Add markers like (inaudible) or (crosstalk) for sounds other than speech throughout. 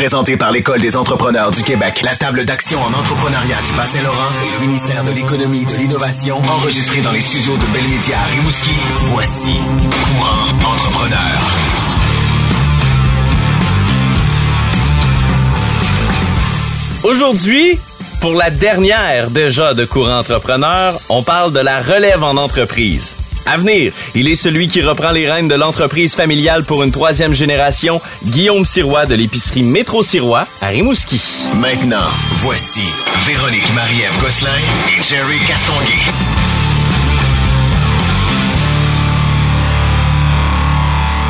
Présenté par l'École des entrepreneurs du Québec, la table d'action en entrepreneuriat du Bas-Saint-Laurent et le ministère de l'Économie et de l'Innovation, enregistré dans les studios de Belmédia à voici Courant Entrepreneur. Aujourd'hui, pour la dernière déjà de Courant Entrepreneur, on parle de la relève en entreprise. À venir, il est celui qui reprend les rênes de l'entreprise familiale pour une troisième génération, Guillaume Sirois de l'épicerie Métro Sirois à Rimouski. Maintenant, voici Véronique Marie-Ève Gosselin et Jerry Castonguay.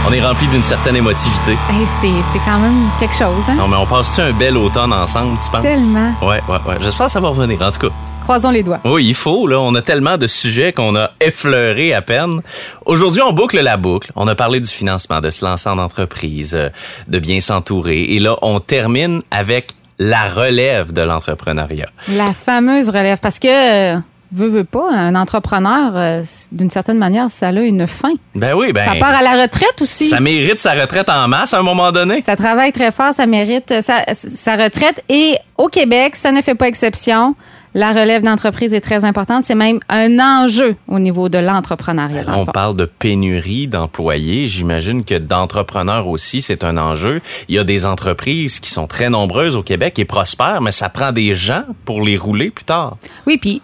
On est rempli d'une certaine émotivité. Hey, c'est, c'est quand même quelque chose, hein? Non, mais on passe-tu un bel automne ensemble, tu penses? Tellement. Ouais, ouais, ouais. J'espère que ça va revenir, en tout cas. Croisons les doigts. Oui, il faut, là. On a tellement de sujets qu'on a effleuré à peine. Aujourd'hui, on boucle la boucle. On a parlé du financement, de se lancer en entreprise, euh, de bien s'entourer. Et là, on termine avec la relève de l'entrepreneuriat. La fameuse relève. Parce que, euh, veut, veut pas, un entrepreneur, euh, d'une certaine manière, ça a une fin. Ben oui, ben. Ça part à la retraite aussi. Ça mérite sa retraite en masse à un moment donné. Ça travaille très fort, ça mérite sa, sa retraite. Et au Québec, ça ne fait pas exception. La relève d'entreprise est très importante. C'est même un enjeu au niveau de l'entrepreneuriat. On parle de pénurie d'employés. J'imagine que d'entrepreneurs aussi, c'est un enjeu. Il y a des entreprises qui sont très nombreuses au Québec et prospèrent, mais ça prend des gens pour les rouler plus tard. Oui, puis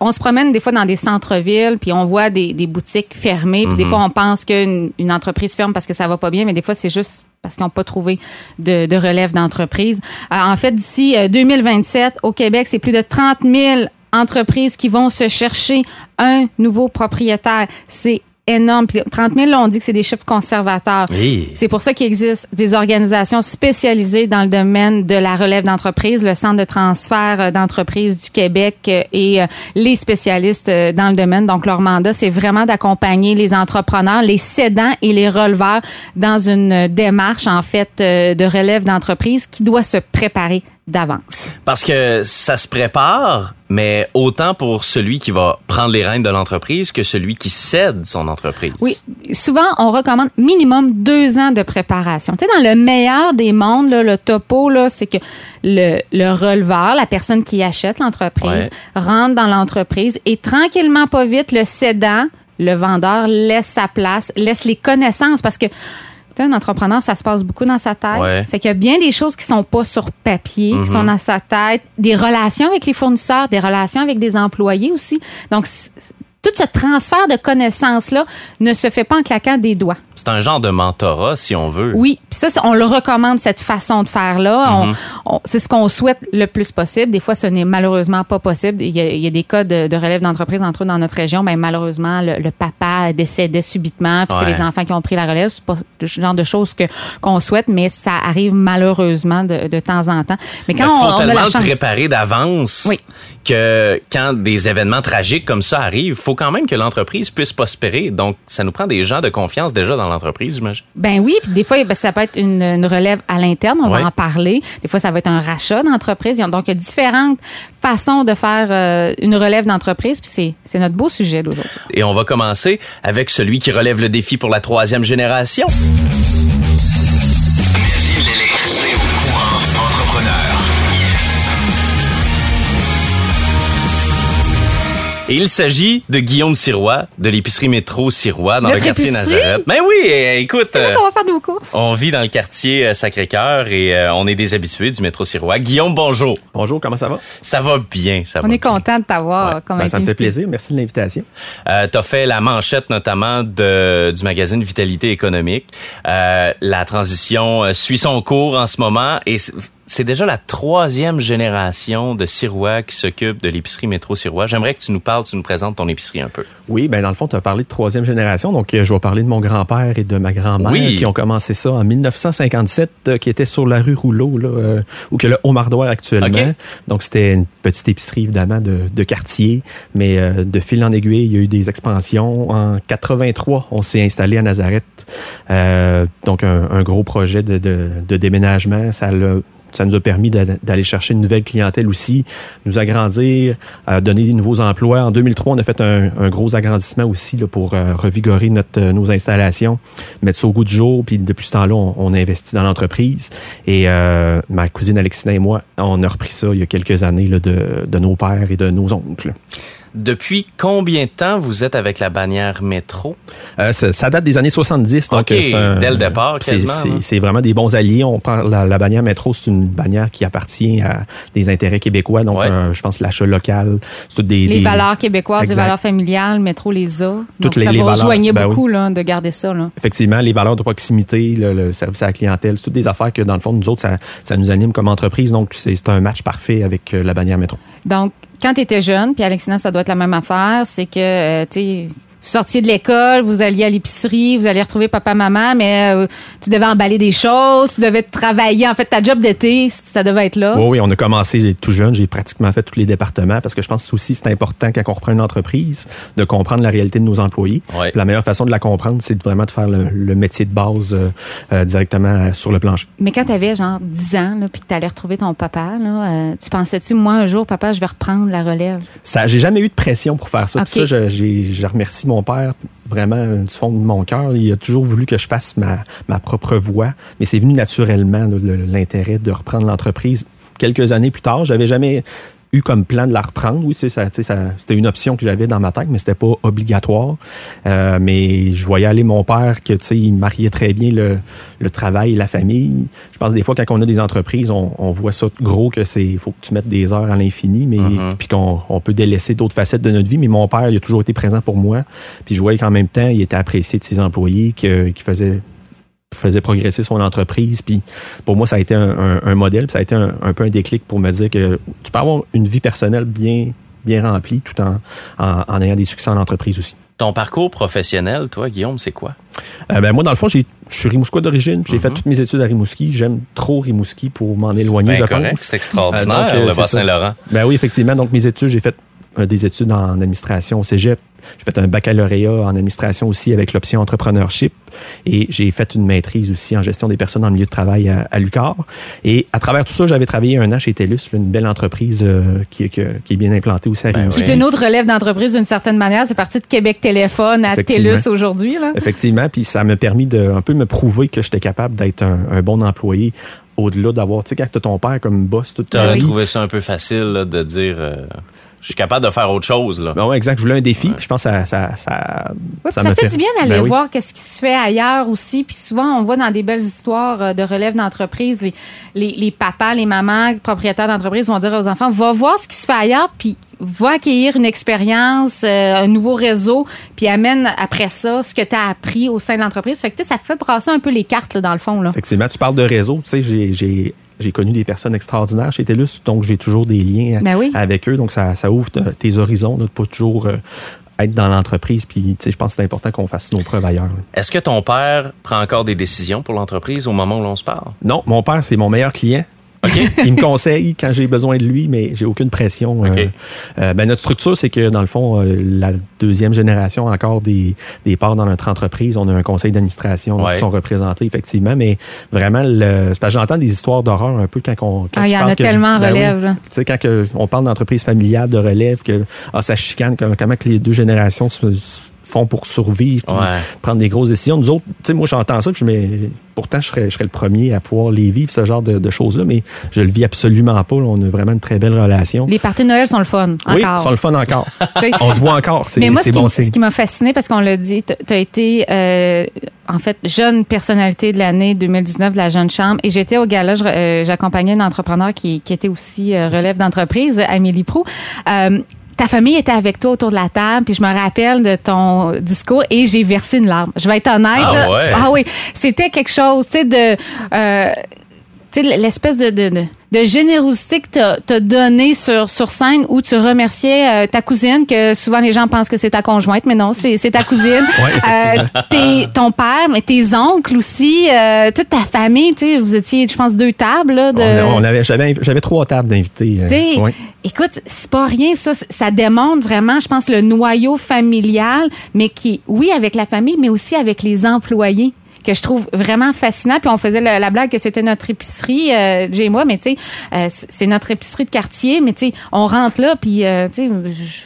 on se promène des fois dans des centres-villes, puis on voit des, des boutiques fermées, puis des fois on pense qu'une une entreprise ferme parce que ça va pas bien, mais des fois c'est juste parce qu'ils n'ont pas trouvé de, de relève d'entreprise. Euh, en fait, d'ici euh, 2027, au Québec, c'est plus de 30 000 entreprises qui vont se chercher un nouveau propriétaire. C'est énorme. Puis 30 000, là, on dit que c'est des chiffres conservateurs. Oui. C'est pour ça qu'il existe des organisations spécialisées dans le domaine de la relève d'entreprise, le Centre de transfert euh, d'entreprise du Québec euh, et euh, les spécialistes dans le domaine. Donc, leur mandat, c'est vraiment d'accompagner les entrepreneurs, les cédants et les releveurs dans une démarche, en fait, de relève d'entreprise qui doit se préparer d'avance. Parce que ça se prépare, mais autant pour celui qui va prendre les rênes de l'entreprise que celui qui cède son entreprise. Oui, souvent, on recommande minimum deux ans de préparation. Tu sais, dans le meilleur des mondes, là, le topo, là, c'est que le, le releveur, la personne qui achète l'entreprise, rentre dans l'entreprise et tranquillement, pas vite, le cédant, le vendeur laisse sa place, laisse les connaissances parce que sais, un entrepreneur, ça se passe beaucoup dans sa tête. Ouais. Fait qu'il y a bien des choses qui sont pas sur papier, qui sont dans sa tête, des relations avec les fournisseurs, des relations avec des employés aussi. Donc, tout ce transfert de connaissances-là ne se fait pas en claquant des doigts. C'est un genre de mentorat, si on veut. Oui, puis ça, on le recommande, cette façon de faire-là. Mhm. c'est ce qu'on souhaite le plus possible. Des fois, ce n'est malheureusement pas possible. Il y a, il y a des cas de, de relève d'entreprise, entre autres dans notre région. Ben, malheureusement, le, le papa décédait subitement, puis Ouais. c'est les enfants qui ont pris la relève. C'est pas le genre de choses que qu'on souhaite, mais ça arrive malheureusement de, de temps en temps. Mais quand on, on a la chance... préparer d'avance Oui. Que quand des événements tragiques comme ça arrivent, faut quand même que l'entreprise puisse prospérer. Donc, ça nous prend des gens de confiance déjà dans l'entreprise, j'imagine. Ben oui, puis des fois, ben, ça peut être une, une relève à l'interne, on Ouais. va en parler. Des fois, ça va être un rachat d'entreprise. Il y a- Donc, il y a différentes façons de faire euh, une relève d'entreprise, puis c'est, c'est notre beau sujet d'aujourd'hui. Et on va commencer avec celui qui relève le défi pour la troisième génération. Et il s'agit de Guillaume Sirois, de l'épicerie métro Sirois dans Notre le quartier épicerie? Nazareth. Ben oui, eh, écoute, C'est là euh, qu'on va faire nos courses. on vit dans le quartier euh, Sacré-Cœur et euh, on est des habitués du métro Sirois. Guillaume, bonjour. Bonjour, comment ça va? Ça va bien, ça On va est bien. content de t'avoir Ouais. comme Ben, ça me fait plaisir. Merci de l'invitation. Euh, T'as fait la manchette notamment de, du magazine Vitalité économique. Euh, la transition suit son cours en ce moment et c'est- déjà la troisième génération de Sirois qui s'occupe de l'épicerie métro Sirois. J'aimerais que tu nous parles, tu nous présentes ton épicerie un peu. Oui, ben dans le fond, tu as parlé de troisième génération. Donc, euh, je vais parler de mon grand-père et de ma grand-mère Oui. qui ont commencé ça en 1957, euh, qui était sur la rue Rouleau, là, euh, où que le Haut Mardoir actuellement. Donc, c'était une petite épicerie, évidemment, de, de quartier. Mais euh, de fil en aiguille, il y a eu des expansions. En 83, on s'est installé à Nazareth. Euh, donc, un, un gros projet de, de, de déménagement. Ça l'a ça nous a permis d'aller chercher une nouvelle clientèle aussi, nous agrandir, euh, donner des nouveaux emplois. En 2003, on a fait un, un gros agrandissement aussi là, pour euh, revigorer notre, euh, nos installations, mettre ça au goût du jour. Puis depuis ce temps-là, on, on, a investi dans l'entreprise. Et euh, ma cousine Alexina et moi, on a repris ça il y a quelques années là, de, de nos pères et de nos oncles. Depuis combien de temps vous êtes avec la bannière métro? Euh, ça, ça, date des années 70. Donc okay, c'est un, dès le départ, quasiment. C'est vraiment des bons alliés. On parle, la, la bannière métro, c'est une bannière qui appartient à des intérêts québécois. Donc, ouais. euh, je pense l'achat local. Des, les des... valeurs québécoises, exact. les valeurs familiales, métro les a. Toutes donc, les, ça valeurs, rejoigner ben beaucoup oui. là, de garder ça. Là. Effectivement, les valeurs de proximité, le, le, service à la clientèle, c'est toutes des affaires que, dans le fond, nous autres, ça, ça nous anime comme entreprise. Donc, c'est un match parfait avec euh, la bannière métro. Donc, quand tu étais jeune, puis Alexina, ça doit être la même affaire, c'est que, euh, tu sortiez de l'école, vous alliez à l'épicerie, vous alliez retrouver papa, maman, mais euh, tu devais emballer des choses, tu devais travailler. En fait, ta job d'été, ça devait être là. Oui, oui, on a commencé tout jeune. J'ai pratiquement fait tous les départements parce que je pense que aussi c'est important quand on reprend une entreprise de comprendre la réalité de nos employés. Ouais. La meilleure façon de la comprendre, c'est vraiment de faire le, le métier de base euh, euh, directement sur le plancher. Mais quand tu avais genre 10 ans, là, puis que tu allais retrouver ton papa, là, euh, tu pensais-tu, moi, un jour, papa, je vais reprendre la relève? Ça, j'ai jamais eu de pression pour faire ça. Okay. Ça, je, je remercie mon père vraiment du fond de mon cœur. Il a toujours voulu que je fasse ma, ma propre voie, mais c'est venu naturellement l'intérêt de reprendre l'entreprise. Quelques années plus tard, j'avais jamais eu comme plan de la reprendre. Oui, ça, ça, c'était une option que j'avais dans ma tête, mais c'était pas obligatoire. Euh, mais je voyais aller mon père que il mariait très bien le, le, travail et la famille. Je pense des fois quand on a des entreprises, on, on voit ça gros que c'est faut que tu mettes des heures à l'infini, mais mm -hmm. puis qu'on on peut délaisser d'autres facettes de notre vie. Mais mon père, il a toujours été présent pour moi. Puis je voyais qu'en même temps, il était apprécié de ses employés, qu'il qu faisait faisait progresser son entreprise. Puis pour moi, ça a été un, un, un modèle, ça a été un, un, peu un déclic pour me dire que tu peux avoir une vie personnelle bien, bien remplie tout en, en, en ayant des succès en entreprise aussi. Ton parcours professionnel, toi, Guillaume, c'est quoi? Euh, ben moi, dans le fond, je suis Rimouskois d'origine. J'ai mm -hmm. fait toutes mes études à Rimouski. J'aime trop Rimouski pour m'en éloigner, ben je correct, pense. C'est extraordinaire, euh, donc, le Bas-Saint-Laurent. Ben oui, effectivement. Donc, mes études, j'ai fait euh, des études en administration au cégep. J'ai fait un baccalauréat en administration aussi avec l'option entrepreneurship et j'ai fait une maîtrise aussi en gestion des personnes en milieu de travail à, à l'UQAR. Et à travers tout ça, j'avais travaillé un an chez TELUS, une belle entreprise euh, qui, qui, qui, est bien implantée aussi à. Ben oui. une autre relève d'entreprise d'une certaine manière. C'est parti de Québec Téléphone à TELUS aujourd'hui. Effectivement, puis ça m'a permis de un peu me prouver que j'étais capable d'être un, un bon employé au-delà d'avoir, tu sais, quand as ton père comme boss toute ta vie. trouvé ça un peu facile là, de dire... Euh je suis capable de faire autre chose. Là. Ben exact. Je voulais un défi. Ouais. Puis je pense que ça, ça, ça, oui, ça, ça fait, fait, du bien d'aller ben voir oui. qu'est-ce qui se fait ailleurs aussi. Puis souvent, on voit dans des belles histoires euh, de relève d'entreprise, les, les, les, papas, les mamans, propriétaires d'entreprise vont dire aux enfants, va voir ce qui se fait ailleurs, puis va accueillir une expérience, euh, un nouveau réseau, puis amène après ça ce que tu as appris au sein de l'entreprise. Fait que, tu sais, ça fait brasser un peu les cartes, là, dans le fond. Là. Effectivement, tu parles de réseau. Tu sais, j'ai j'ai connu des personnes extraordinaires chez TELUS, donc j'ai toujours des liens ben oui. avec eux. Donc, ça, ça ouvre tes horizons, de pas toujours euh, être dans l'entreprise. Puis, je pense que c'est important qu'on fasse nos preuves ailleurs. Est-ce que ton père prend encore des décisions pour l'entreprise au moment où l'on se parle? Non, mon père, c'est mon meilleur client. Okay. (laughs) il me conseille quand j'ai besoin de lui, mais j'ai aucune pression. Okay. Euh, ben notre structure, c'est que dans le fond, euh, la deuxième génération a encore des, des parts dans notre entreprise. On a un conseil d'administration ouais. qui sont représentés, effectivement, mais vraiment, le, parce que j'entends des histoires d'horreur un peu quand on. Quand ah, il y en a tellement je, ben relève. Oui, tu sais, quand que, on parle d'entreprise familiale, de relève, que ah, ça chicane, comment, comment que les deux générations se, font pour survivre, ouais. prendre des grosses décisions. Nous autres, tu sais, moi, j'entends ça, puis je mais pourtant, je serais, je serais le premier à pouvoir les vivre, ce genre de, de choses-là, mais je le vis absolument pas. Là. On a vraiment une très belle relation. Les parties de Noël sont le fun. Encore. Oui, sont le fun encore. (laughs) on se voit encore. C'est bon signe. Ce qui m'a fasciné, parce qu'on l'a dit, tu as été, euh, en fait, jeune personnalité de l'année 2019 de la Jeune Chambre, et j'étais au gala, j'accompagnais une entrepreneur qui, qui était aussi euh, relève d'entreprise, Amélie Prou. Ta famille était avec toi autour de la table, puis je me rappelle de ton discours et j'ai versé une larme. Je vais être honnête. Ah, ouais? ah oui, c'était quelque chose, tu sais, de... Euh, l'espèce de, de, de, de, générosité que tu as, donné sur, sur scène où tu remerciais euh, ta cousine, que souvent les gens pensent que c'est ta conjointe, mais non, c'est ta cousine. (laughs) ouais, euh, ton père, mais tes oncles aussi, euh, toute ta famille, tu sais, vous étiez, je pense, deux tables. Là, de... on, on avait, J'avais trois tables d'invités. Euh, ouais. Écoute, c'est pas rien, ça. Ça démontre vraiment, je pense, le noyau familial, mais qui, oui, avec la famille, mais aussi avec les employés que je trouve vraiment fascinant. Puis on faisait la, la blague que c'était notre épicerie, euh, Jay et moi, mais tu sais, euh, c'est notre épicerie de quartier, mais tu sais, on rentre là, puis euh, tu sais,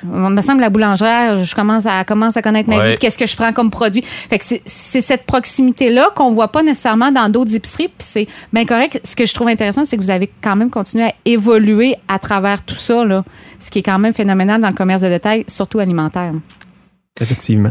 on me semble la boulangère, je commence à commence à connaître ma Ouais. vie, puis qu'est-ce que je prends comme produit. Fait que c'est- c'est cette proximité-là qu'on voit pas nécessairement dans d'autres épiceries, puis c'est bien correct. Ce que je trouve intéressant, c'est que vous avez quand même continué à évoluer à travers tout ça, là, ce qui est quand même phénoménal dans le commerce de détail, surtout alimentaire. Effectivement.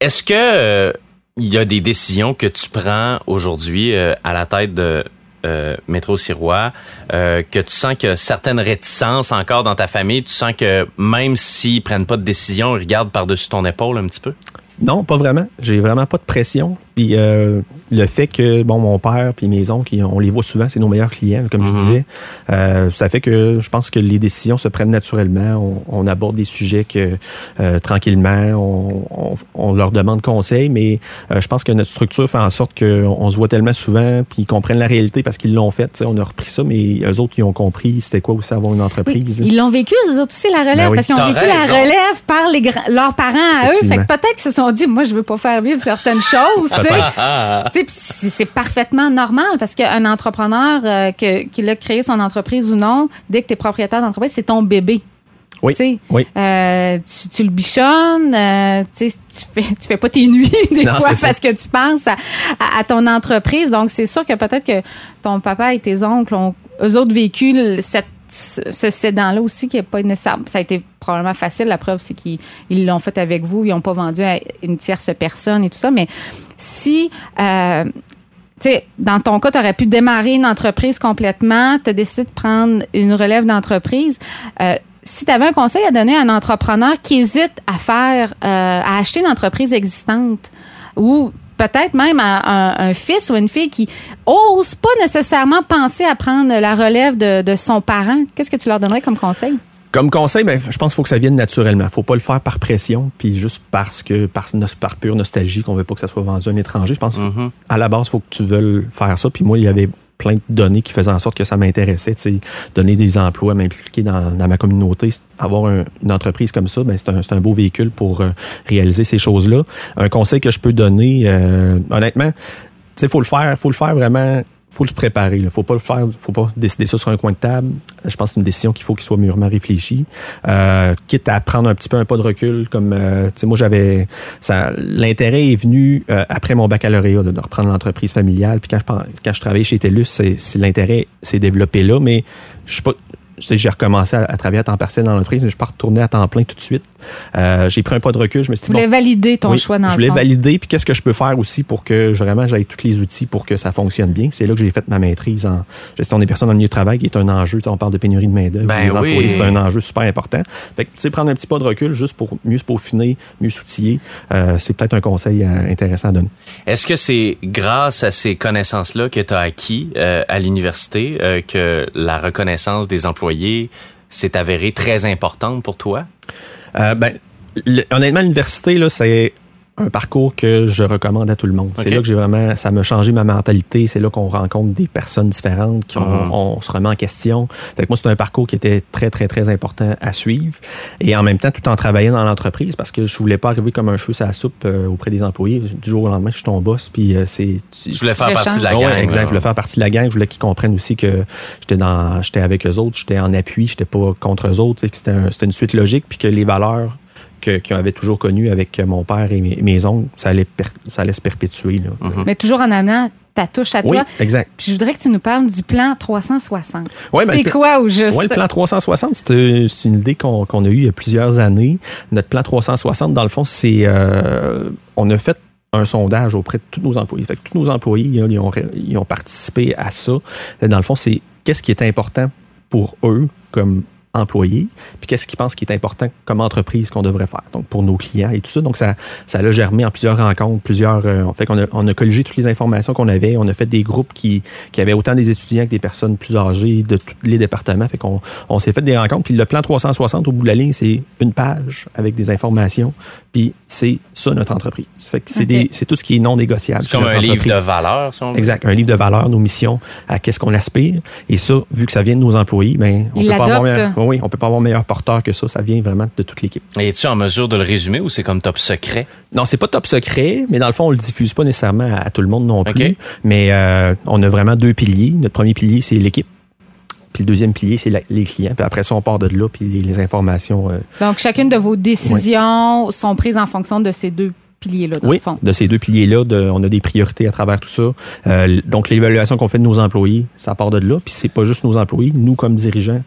Est-ce que euh, il y a des décisions que tu prends aujourd'hui euh, à la tête de euh, Métro Sirois, euh, que tu sens a certaines réticences encore dans ta famille, tu sens que même s'ils prennent pas de décision, ils regardent par-dessus ton épaule un petit peu? Non, pas vraiment. J'ai vraiment pas de pression. Puis euh, le fait que bon mon père puis mes oncles, on les voit souvent, c'est nos meilleurs clients, comme je disais. Euh, ça fait que je pense que les décisions se prennent naturellement. On, on aborde des sujets que euh, tranquillement, on, on- on leur demande conseil, mais euh, je pense que notre structure fait en sorte qu'on on se voit tellement souvent puis ils comprennent la réalité parce qu'ils l'ont fait. Tu sais, On a repris ça, mais eux autres ils ont compris c'était quoi aussi avoir une entreprise. ils l'ont vécu, eux autres aussi, la relève, Ben oui. parce qu'ils ont vécu raison. la relève par les leurs parents à eux. Fait que peut-être qu'ils se sont dit, moi, je veux pas faire vivre certaines choses. (laughs) Ah, sais, puis c'est parfaitement normal parce qu'un entrepreneur, euh, que, qu'il a créé son entreprise ou non, dès que tu es propriétaire d'entreprise, c'est ton bébé. Oui. Tu Oui. euh, tu, tu le bichonnes, euh, tu fais, tu fais pas tes nuits (laughs) des Non, fois ça. parce que tu penses à, à- à ton entreprise. Donc, c'est sûr que peut-être que ton papa et tes oncles ont eux autres vécu cette, ce sédant-là aussi qui n'est pas nécessaire. Ça a été probablement facile. La preuve, c'est qu'ils ils l'ont fait avec vous. Ils n'ont pas vendu à une tierce personne et tout ça. Mais si... euh, tu sais, dans ton cas, tu aurais pu démarrer une entreprise complètement, tu as décidé de prendre une relève d'entreprise. Euh, si tu avais un conseil à donner à un entrepreneur qui hésite à faire, euh, à acheter une entreprise existante ou peut-être même à un, un fils ou une fille qui ose pas nécessairement penser à prendre la relève de, de son parent, qu'est-ce que tu leur donnerais comme conseil? Comme conseil, ben, je pense qu'il faut que ça vienne naturellement. faut pas le faire par pression, puis juste parce que par, par pure nostalgie qu'on veut pas que ça soit vendu à un étranger. Je pense qu'à la base, il faut que tu veuilles faire ça. Puis moi, il y avait plein de données qui faisaient en sorte que ça m'intéressait. Donner des emplois, m'impliquer dans, ma communauté, avoir un- une entreprise comme ça, ben, c'est un, un beau véhicule pour euh, réaliser ces choses-là. Un conseil que je peux donner, euh, honnêtement, il faut le faire, faut le faire vraiment faut le préparer. Il faut pas le faire, faut pas décider ça sur un coin de table. Je pense que c'est une décision qu'il faut qu'il soit mûrement réfléchi. Euh, quitte à prendre un petit peu un pas de recul, comme euh, moi j'avais ça. L'intérêt est venu euh, après mon baccalauréat de reprendre l'entreprise familiale. Puis quand je quand je travaillais chez TELUS, c'est, l'intérêt s'est développé là, mais je suis pas j'ai recommencé à, à travailler à temps partiel dans l'entreprise, mais je suis pas retourné à temps plein tout de suite. Euh, j'ai pris un pas de recul. Je me suis Tu dit, bon, voulais valider ton oui, choix dans Je voulais valider, puis qu'est-ce que je peux faire aussi pour que vraiment j'aille tous les outils pour que ça fonctionne bien. C'est là que j'ai fait ma maîtrise en gestion des personnes dans le milieu de travail, qui est un enjeu. Tu sais, on parle de pénurie de main-d'œuvre. Ben les oui. employés, c'est un enjeu super important. Fait que, tu sais, prendre un petit pas de recul juste pour mieux se peaufiner, mieux s'outiller, euh, c'est peut-être un conseil euh, intéressant à donner. Est-ce que c'est grâce à ces connaissances-là que tu as acquis euh, à l'université euh, que la reconnaissance des employés s'est avérée très importante pour toi? Euh, ben, le- honnêtement, l'université, là, c'est un parcours que je recommande à tout le monde. C'est là que j'ai vraiment, ça m'a changé ma mentalité. C'est là qu'on rencontre des personnes différentes, qu'on Mhm. on se remet en question. Fait que moi, c'est un parcours qui était très, très, très important à suivre. Et en même temps, tout en travaillant dans l'entreprise, parce que je voulais pas arriver comme un cheveu à la soupe euh, auprès des employés. Du jour au lendemain, je suis ton boss, puis euh, c'est... tu- Je voulais faire partie de la gang. Ouais, exact. Je voulais faire partie de la gang. Je voulais qu'ils comprennent aussi que j'étais dans, j'étais avec eux autres, j'étais en appui, j'étais pas contre eux autres. C'était, un- c'était une suite logique, puis que les valeurs que, qu'ils avaient toujours connues avec mon père et mes, mes oncles, ça allait, per- ça allait se perpétuer. Là. Mhm. Mais toujours en amenant ta touche à Oui, toi. exact. Puis je voudrais que tu nous parles du plan 360. Ouais, ben, c'est quoi au juste? Ouais, le plan 360, c'est euh, c'est une idée qu'on qu'on a eue il y a plusieurs années. Notre plan 360, dans le fond, c'est euh, on a fait un sondage auprès de tous nos employés. Fait que tous nos employés, ils ont, ils ont participé à ça. Dans le fond, c'est qu'est-ce qui est important pour eux comme employés, puis qu'est-ce qu'ils pensent qui est important comme entreprise qu'on devrait faire, donc pour nos clients et tout ça. Donc, ça, ça l'a germé en plusieurs rencontres, plusieurs... euh, en fait, on a colligé toutes les informations qu'on avait. On a fait des groupes qui, qui avaient autant des étudiants que des personnes plus âgées de tous les départements. Fait qu'on on s'est fait des rencontres. Puis le plan 360, au bout de la ligne, c'est une page avec des informations. Puis c'est ça notre entreprise. Fait que c'est Ok. des- c'est tout ce qui est non négociable. C'est comme notre un livre de valeurs, si on veut. Exact, un livre de valeurs, nos missions, à qu'est-ce qu'on aspire. Et ça, vu que ça vient de nos employés, ben, on Ils peut pas avoir oui, on peut pas avoir meilleur porteur que ça. Ça vient vraiment de toute l'équipe. Et es-tu en mesure de le résumer ou c'est comme top secret? Non, c'est pas top secret, mais dans le fond, on le diffuse pas nécessairement à, à tout le monde non plus. Mais euh, on a vraiment deux piliers. Notre premier pilier, c'est l'équipe. Puis le deuxième pilier, c'est les clients. Puis après ça, on part de là, puis les, les informations. euh, Donc, chacune de vos décisions sont prises en fonction de ces deux piliers-là, oui, le fond. de ces deux piliers-là, de- on a des priorités à travers tout ça. Euh, donc, l'évaluation qu'on fait de nos employés, ça part de là. Puis c'est pas juste nos employés, nous comme dirigeants,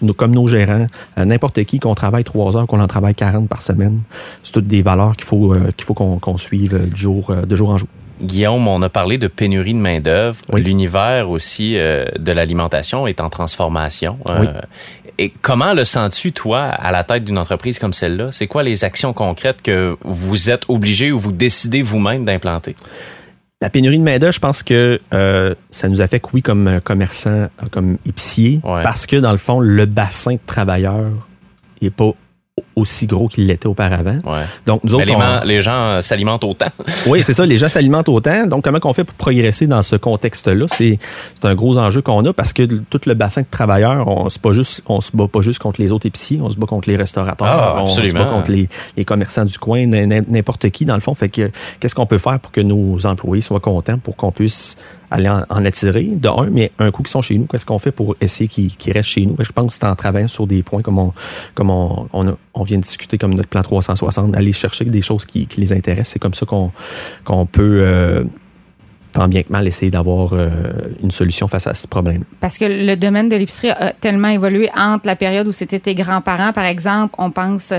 nous, comme nos gérants, euh, n'importe qui, qu'on travaille trois heures, qu'on en travaille 40 par semaine, c'est toutes des valeurs qu'il faut euh, qu'il faut qu'on suive du jour, de jour en jour. Guillaume, on a parlé de pénurie de main-d'œuvre. Oui. L'univers aussi euh, de l'alimentation est en transformation. Euh, Oui. Et comment le sens-tu, toi, à la tête d'une entreprise comme celle-là? C'est quoi les actions concrètes que vous êtes obligé ou vous décidez vous-même d'implanter? La pénurie de main-d'œuvre, je pense que euh, ça nous affecte, oui, comme commerçants, comme épiciers, Ouais. parce que dans le fond, le bassin de travailleurs n'est pas aussi gros qu'il l'était auparavant. Ouais. Donc, nous autres, les, on- gens euh, s'alimentent autant. (laughs) Oui, c'est ça. Les gens s'alimentent autant. Donc, comment on fait pour progresser dans ce contexte-là? C'est c'est un gros enjeu qu'on a parce que tout le bassin de travailleurs, on se, pas juste, on se bat pas juste contre les autres épiciers, on se bat contre les restaurateurs, Ah, on se bat contre les, les commerçants du coin, n'importe qui, dans le fond. Fait que qu'est-ce qu'on peut faire pour que nos employés soient contents, pour qu'on puisse aller en, attirer, de un, mais un coup qu'ils sont chez nous, qu'est-ce qu'on fait pour essayer qu'ils restent chez nous? Je pense que c'est en travaillant sur des points comme on, comme on, on, vient de discuter, comme notre plan 360, aller chercher des choses qui, qui les intéressent. C'est comme ça qu'on qu'on peut, euh, tant bien que mal, essayer d'avoir euh, une solution face à ce problème. Parce que le domaine de l'épicerie a tellement évolué entre la période où c'était tes grands-parents, par exemple, on pense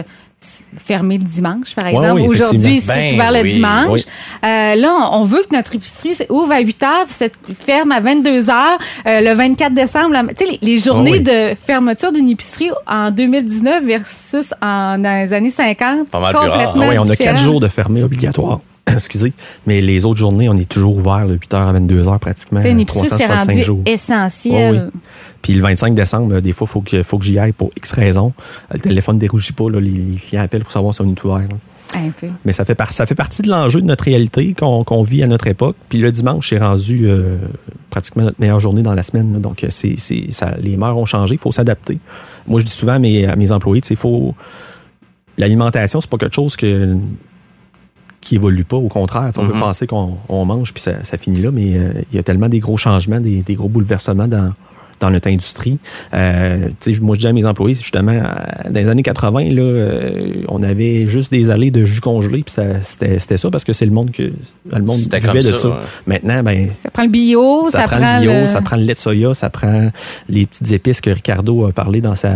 fermer le dimanche, par exemple. oui, Aujourd'hui, effectivement. c'est Ben ouvert le oui, dimanche. oui. Euh, là, on veut que notre épicerie ouvre à 8 heures, puis se ferme à 22 heures euh, le 24 décembre. Tu sais, les, les journées Ah oui. de fermeture d'une épicerie en 2019 versus en, dans les années 50, Pas mal plus rare. Ah complètement oui, on a quatre différent. jours de fermé obligatoire. (clears throat) Excusez. Mais les autres journées, on est toujours ouvert de 8h à 22h pratiquement. Sais, une épicerie, c'est 365 rendu jours. essentiel. Oui, oui. Puis le 25 décembre, des fois, il faut que, faut que j'y aille pour X raisons. Le téléphone ne dérougit pas. Là, les, les clients appellent pour savoir si on est ouvert. Mais ça fait, par- ça fait partie de l'enjeu de notre réalité qu'on qu'on vit à notre époque. Puis le dimanche, c'est rendu euh, pratiquement notre meilleure journée dans la semaine. là. Donc, euh, c'est, c'est, ça, les mœurs ont changé. Il faut s'adapter. Moi, je dis souvent à mes, à mes employés, sais, faut... l'alimentation, c'est pas quelque chose que qui évolue pas. Au contraire, on peut Mhm. penser qu'on on mange puis ça, ça finit là, mais euh, il y a tellement des gros changements, des, des gros bouleversements dans dans notre industrie. Euh, tu sais, moi, je dis à mes employés, justement, euh, dans les années 80, là, euh, on avait juste des allées de jus congelé, puis ça- c'était c'était ça parce que c'est le monde que le monde vivait comme de ça, ça. ouais. Maintenant, ben, Ça prend le bio, ça, ça, prend, le bio, le- ça prend le lait de soya, ça prend les petites épices que Ricardo a parlé dans sa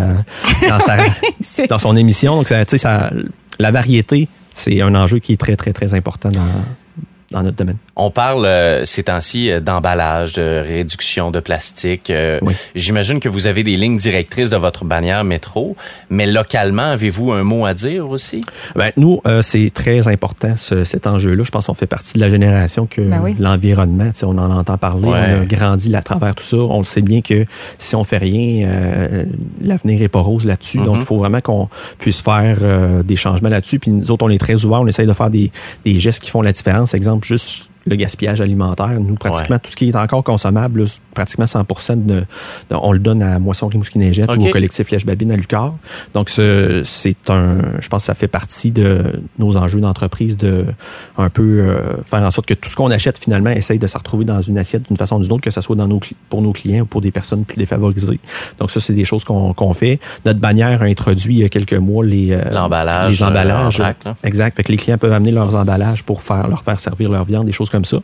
dans sa (laughs) dans son émission. Donc, ça, tu sais, ça, la variété, c'est un enjeu qui est très, très, très important dans, dans notre domaine. On parle euh, ces temps-ci euh, d'emballage, de réduction de plastique. Euh, Oui. J'imagine que vous avez des lignes directrices de votre bannière métro, mais localement, avez-vous un mot à dire aussi? Ben, nous, euh, c'est très important ce- cet enjeu-là. Je pense qu'on fait partie de la génération que Ben oui. l'environnement, on en entend parler, Ouais. on a grandi à travers tout ça. On le sait bien que si on fait rien, euh, l'avenir est pas rose là-dessus. Donc, Mhm. il faut vraiment qu'on puisse faire euh, des changements là-dessus. Puis nous autres, on est très ouverts, on essaye de faire des, des gestes qui font la différence. Exemple, juste le gaspillage alimentaire. Nous, pratiquement, tout ce qui est encore consommable, là, pratiquement 100 de, de- on le donne à Moisson Rimouski Neigette ou au collectif Lèche Babine à Lucar. Donc, ce- c'est un, je pense que ça fait partie de nos enjeux d'entreprise de un peu euh, faire en sorte que tout ce qu'on achète finalement essaye de se retrouver dans une assiette d'une façon ou d'une autre, que ce soit dans nos, pour nos clients ou pour des personnes plus défavorisées. Donc, ça, c'est des choses qu'on fait. Notre bannière a introduit il y a quelques mois les, euh, les emballages. euh, vrac, là. exact. Fait que les clients peuvent amener leurs emballages pour faire, leur faire servir leur viande, des choses comme ça.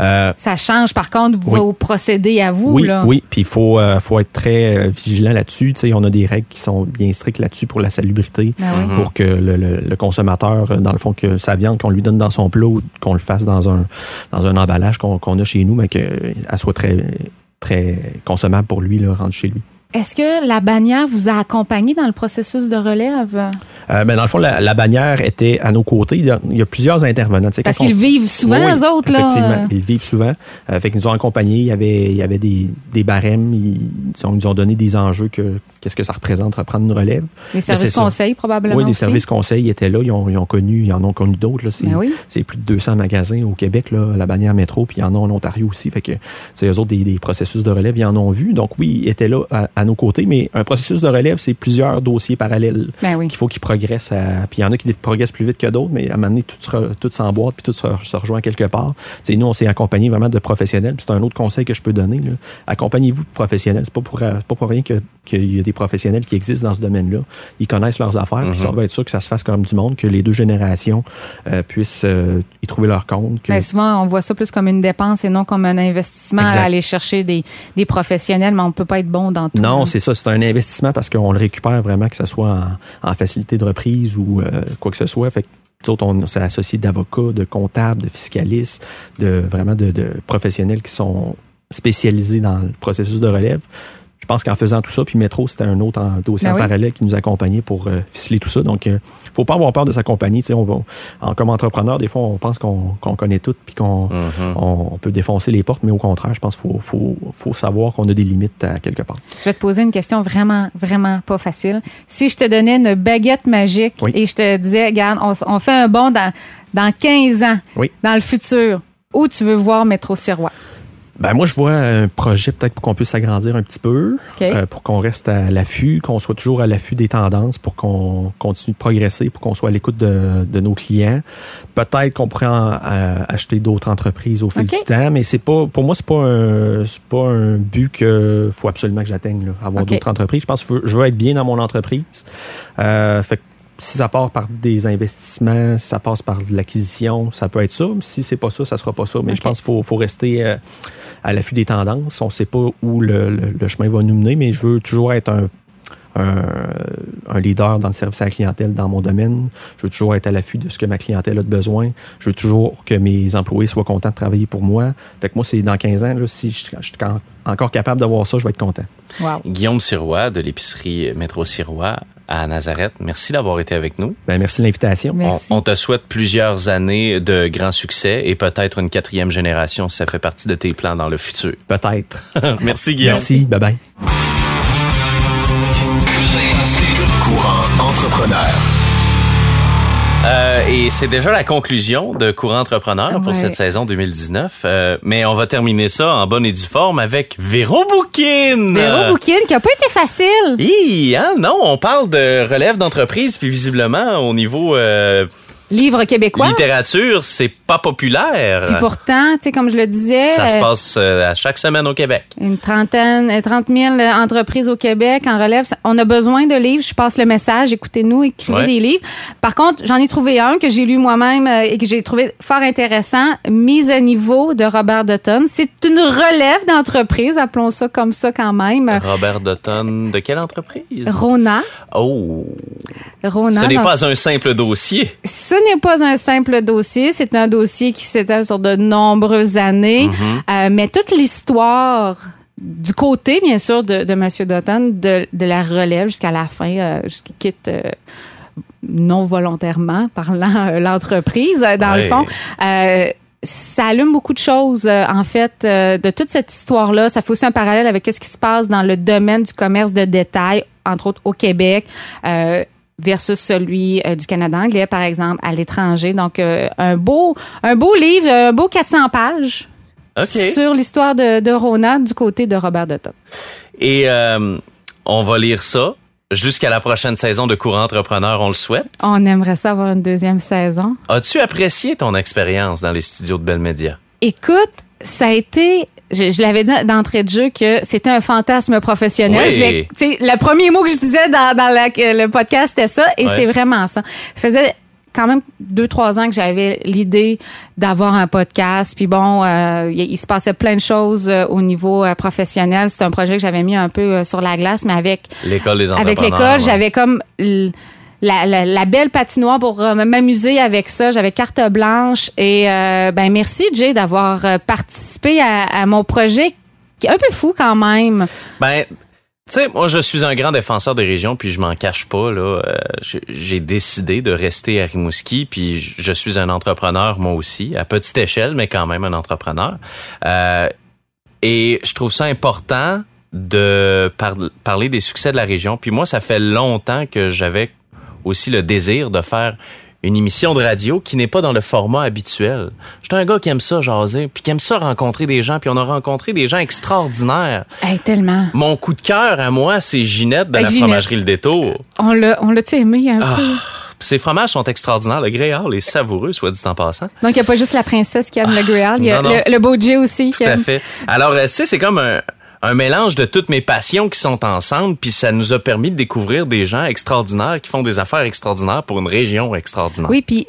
Euh, Ça change, par contre, Oui. vos procédés à vous. oui, là. oui. Puis il faut, euh, faut être très euh, vigilant là-dessus. Tu sais, on a des règles qui sont bien strictes là-dessus pour la salubrité, Ben oui. pour que le, le- le consommateur, dans le fond, que sa viande qu'on lui donne dans son plat ou qu'on le fasse dans un dans un emballage qu'on qu'on a chez nous, mais qu'elle soit très très consommable pour lui, là, rendu chez lui. Est-ce que la bannière vous a accompagné dans le processus de relève? Euh, ben, dans le fond, la, la bannière était à nos côtés. Il y a, il y a plusieurs intervenants. Tu sais, Parce qu'ils vivent souvent, Oui, eux autres, là. Effectivement, ils vivent souvent. Euh, fait qu'ils nous ont accompagnés. Il y avait, il y avait des, des barèmes. Ils, ils nous ont donné des enjeux que qu'est-ce que ça représente reprendre une relève. Les services conseils, probablement. Oui, les aussi. services conseils étaient là. Ils ont, ils ont connu, ils en ont connu d'autres. C'est Ben oui. c'est plus de 200 magasins au Québec, là, la bannière métro, puis il y en a en Ontario aussi. Fait que c'est eux autres des, des processus de relève, ils en ont vu. Donc oui, ils étaient là à, à nos côtés, mais un processus de relève, c'est plusieurs dossiers parallèles Ben oui. qu'il faut qu'ils progressent. À... Puis il y en a qui progressent plus vite que d'autres, mais à un moment donné, tout, se re- tout s'emboîte, puis tout se, re- se rejoint quelque part. C'est nous, on s'est accompagnés vraiment de professionnels. Puis c'est un autre conseil que je peux donner. là. Accompagnez-vous de professionnels. C'est pas pour, c'est pas pour rien que- qu'il y a des professionnels qui existent dans ce domaine-là. Ils connaissent leurs affaires, puis ça va être sûr que ça se fasse comme du monde, que les deux générations euh, puissent euh, y trouver leur compte. que- Ben, souvent, on voit ça plus comme une dépense et non comme un investissement Exact. à aller chercher des, des professionnels, mais on ne peut pas être bon dans tout. Non, hein? c'est ça. C'est un investissement parce qu'on le récupère vraiment, que ce soit en, en facilité de reprise ou euh, quoi que ce soit. Fait que nous autres, on s'est associé d'avocats, de comptables, de fiscalistes, de vraiment de, de professionnels qui sont spécialisés dans le processus de relève. Je pense qu'en faisant tout ça, puis Métro, c'était un autre en- dossier Ben en oui. parallèle qui nous accompagnait pour euh, ficeler tout ça. Donc, il faut pas avoir peur de s'accompagner. Tu sais, on va- en, comme entrepreneur, des fois, on pense qu'on connaît tout, puis qu'on on, on peut défoncer les portes, mais au contraire, je pense qu'il faut, faut, faut savoir qu'on a des limites à quelque part. Je vais te poser une question vraiment, vraiment pas facile. Si je te donnais une baguette magique Oui. et je te disais, regarde, on, fait un bond dans, dans 15 ans, Oui. dans le futur, où tu veux voir Métro Sirois? Ben moi, je vois un projet peut-être pour qu'on puisse s'agrandir un petit peu, OK. euh, pour qu'on reste à l'affût, qu'on soit toujours à l'affût des tendances, pour qu'on continue de progresser, pour qu'on soit à l'écoute de, de nos clients. Peut-être qu'on pourrait en- euh, acheter d'autres entreprises au fil du temps, mais c'est pas, pour moi, c'est pas un, c'est pas un but que faut absolument que j'atteigne, là, avoir d'autres entreprises. Je pense que je veux- je veux être bien dans mon entreprise. Euh, fait que si ça part par des investissements, si ça passe par de l'acquisition, ça peut être ça. Si c'est pas ça, ça sera pas ça. Mais je pense qu'il faut, faut rester euh, à l'affût des tendances. On ne sait pas où le, le- le chemin va nous mener, mais je veux toujours être un, un, un leader dans le service à la clientèle dans mon domaine. Je veux toujours être à l'affût de ce que ma clientèle a de besoin. Je veux toujours que mes employés soient contents de travailler pour moi. Fait que moi, c'est dans 15 ans, là, si je, je suis en- encore capable d'avoir ça, je vais être content. Wow. Guillaume Sirois de l'épicerie Métro Sirois à Nazareth, merci d'avoir été avec nous. Ben, merci de l'invitation. On, Merci. on te souhaite plusieurs années de grands succès et peut-être une quatrième génération si ça fait partie de tes plans dans le futur. Peut-être. (laughs) merci Guillaume. Merci. Bye bye. Courant entrepreneur. Euh, et c'est déjà la conclusion de Courant Entrepreneur pour cette saison 2019. Euh, mais on va terminer ça en bonne et due forme avec Véro Bouquin. Véro Bouquin, qui n'a pas été facile. Hi, hein, non, on parle de relève d'entreprise, puis visiblement, au niveau euh, Livre québécois. littérature, c'est pas populaire. Puis pourtant, tu sais, comme je le disais, Ça se euh, passe euh, à chaque semaine au Québec. Une trentaine, euh, 30 000 entreprises au Québec en relève. Ça- On a besoin de livres. Je passe le message. Écoutez-nous, écrivez Ouais. des livres. Par contre, j'en ai trouvé un que j'ai lu moi-même euh, et que j'ai trouvé fort intéressant. Mise à niveau de Robert Dutton. C'est une relève d'entreprise, appelons ça comme ça quand même. Robert Dutton, de quelle entreprise? Rona. Oh, Rona. ce n'est donc- pas un simple dossier. Ce n'est pas un simple dossier, c'est un dossier qui s'étale sur de nombreuses années, Mm-hmm. Euh, mais toute l'histoire du côté, bien sûr, de, de M. Dutton, de, de la relève jusqu'à la fin, euh, jusqu'il quitte euh, non volontairement parlant euh, l'entreprise, dans le fond. Ça allume beaucoup de choses, euh, en fait, euh, de toute cette histoire-là. Ça fait aussi un parallèle avec ce qui se passe dans le domaine du commerce de détail, entre autres au Québec. Euh, versus celui euh, du Canada anglais, par exemple, à l'étranger. Donc, euh, un, beau, un beau livre, un beau 400 pages sur l'histoire de, de Rona du côté de Robert Dutton. Et euh, on va lire ça jusqu'à la prochaine saison de Courant Entrepreneur, on le souhaite. On aimerait ça avoir une deuxième saison. As-tu apprécié ton expérience dans les studios de Bell Media? Écoute, ça a été. Je, je l'avais dit d'entrée de jeu que c'était un fantasme professionnel. Oui. Je vais, tu sais, le premier mot que je disais dans, dans la- le podcast, c'était ça, et c'est vraiment ça. Ça faisait quand même deux, trois ans que j'avais l'idée d'avoir un podcast. Puis bon, euh, il, il se passait plein de choses euh, au niveau euh, professionnel. C'est un projet que j'avais mis un peu euh, sur la glace, mais avec L'école des avec l'école, ouais. j'avais comme l- la, la- belle patinoire pour euh, m'amuser avec ça. J'avais carte blanche. Et euh, ben merci, Jay, d'avoir euh, participé à, mon projet qui est un peu fou quand même. Ben, Tu sais, moi, je suis un grand défenseur des régions, puis je m'en cache pas. Là, j'ai décidé de rester à Rimouski, puis je suis un entrepreneur moi aussi, à petite échelle, mais quand même un entrepreneur. Et je trouve ça important de parler des succès de la région. Puis moi, ça fait longtemps que j'avais aussi le désir de faire une émission de radio qui n'est pas dans le format habituel. J'étais un gars qui aime ça jaser, puis qui aime ça rencontrer des gens, puis on a rencontré des gens extraordinaires. Hey, tellement. Mon coup de cœur à moi, c'est Ginette de la fromagerie Le Détour. On l'a, on l'a-tu aimé un ah, peu? Ces fromages sont extraordinaires. Le Greyhound est savoureux, soit dit en passant. Donc, il n'y a pas juste la princesse qui aime le Greyhound, il y a le, le beau aussi. Tout à fait. Alors, euh, tu sais, c'est comme un, un mélange de toutes mes passions qui sont ensemble, puis ça nous a permis de découvrir des gens extraordinaires qui font des affaires extraordinaires pour une région extraordinaire. Oui, puis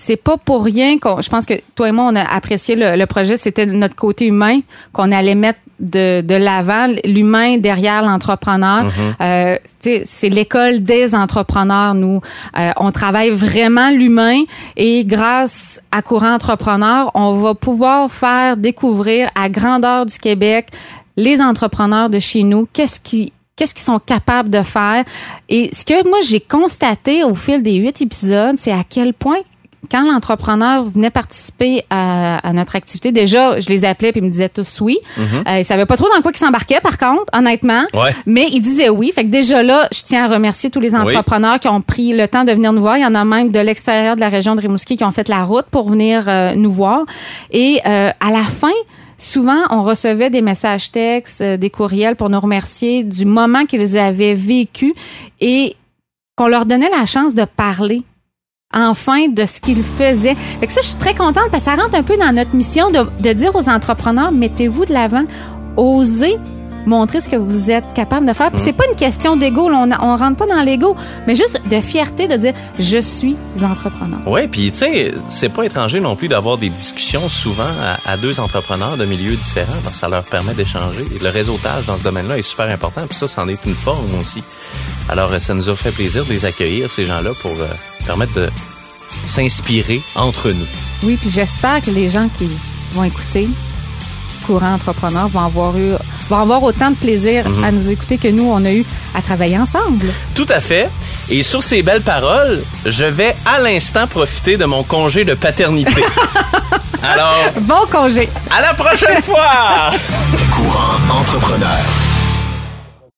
c'est pas pour rien qu'on. Je pense que toi et moi, on a apprécié le, projet. C'était notre côté humain qu'on allait mettre de, de l'avant, l'humain derrière l'entrepreneur. Mm-hmm. euh, c'est l'école des entrepreneurs. Nous, euh, on travaille vraiment l'humain et grâce à Courant Entrepreneur, on va pouvoir faire découvrir à grandeur du Québec les entrepreneurs de chez nous, qu'est-ce qui qu'est-ce qu'ils sont capables de faire? Et ce que moi j'ai constaté au fil des huit épisodes, c'est à quel point quand l'entrepreneur venait participer à, notre activité, déjà, je les appelais puis ils me disaient tous oui. Mm -hmm. ils savaient pas trop dans quoi ils s'embarquaient, par contre, honnêtement. Mais ils disaient oui. Fait que déjà là, je tiens à remercier tous les entrepreneurs qui ont pris le temps de venir nous voir. Il y en a même de l'extérieur de la région de Rimouski qui ont fait la route pour venir euh, nous voir. Et euh, à la fin, souvent, on recevait des messages textes, euh, des courriels pour nous remercier du moment qu'ils avaient vécu et qu'on leur donnait la chance de parler enfin de ce qu'ils faisaient. Fait que ça, je suis très contente parce que ça rentre un peu dans notre mission de, de dire aux entrepreneurs, mettez-vous de l'avant, osez montrer ce que vous êtes capable de faire. Puis c'est pas une question d'ego, on, on rentre pas dans l'ego, mais juste de fierté de dire je suis entrepreneur. Oui, puis tu sais, c'est pas étranger non plus d'avoir des discussions souvent à, deux entrepreneurs de milieux différents parce que ça leur permet d'échanger. Le réseautage dans ce domaine-là est super important, puis ça, c'en est une forme aussi. Alors, ça nous a fait plaisir de les accueillir, ces gens-là, pour euh, permettre de s'inspirer entre nous. Oui, puis j'espère que les gens qui vont écouter Courant Entrepreneur vont avoir eu vont avoir autant de plaisir mhm. à nous écouter que nous, on a eu à travailler ensemble. Tout à fait. Et sur ces belles paroles, je vais à l'instant profiter de mon congé de paternité. (laughs) Alors. Bon congé. À la prochaine fois! Courant entrepreneur.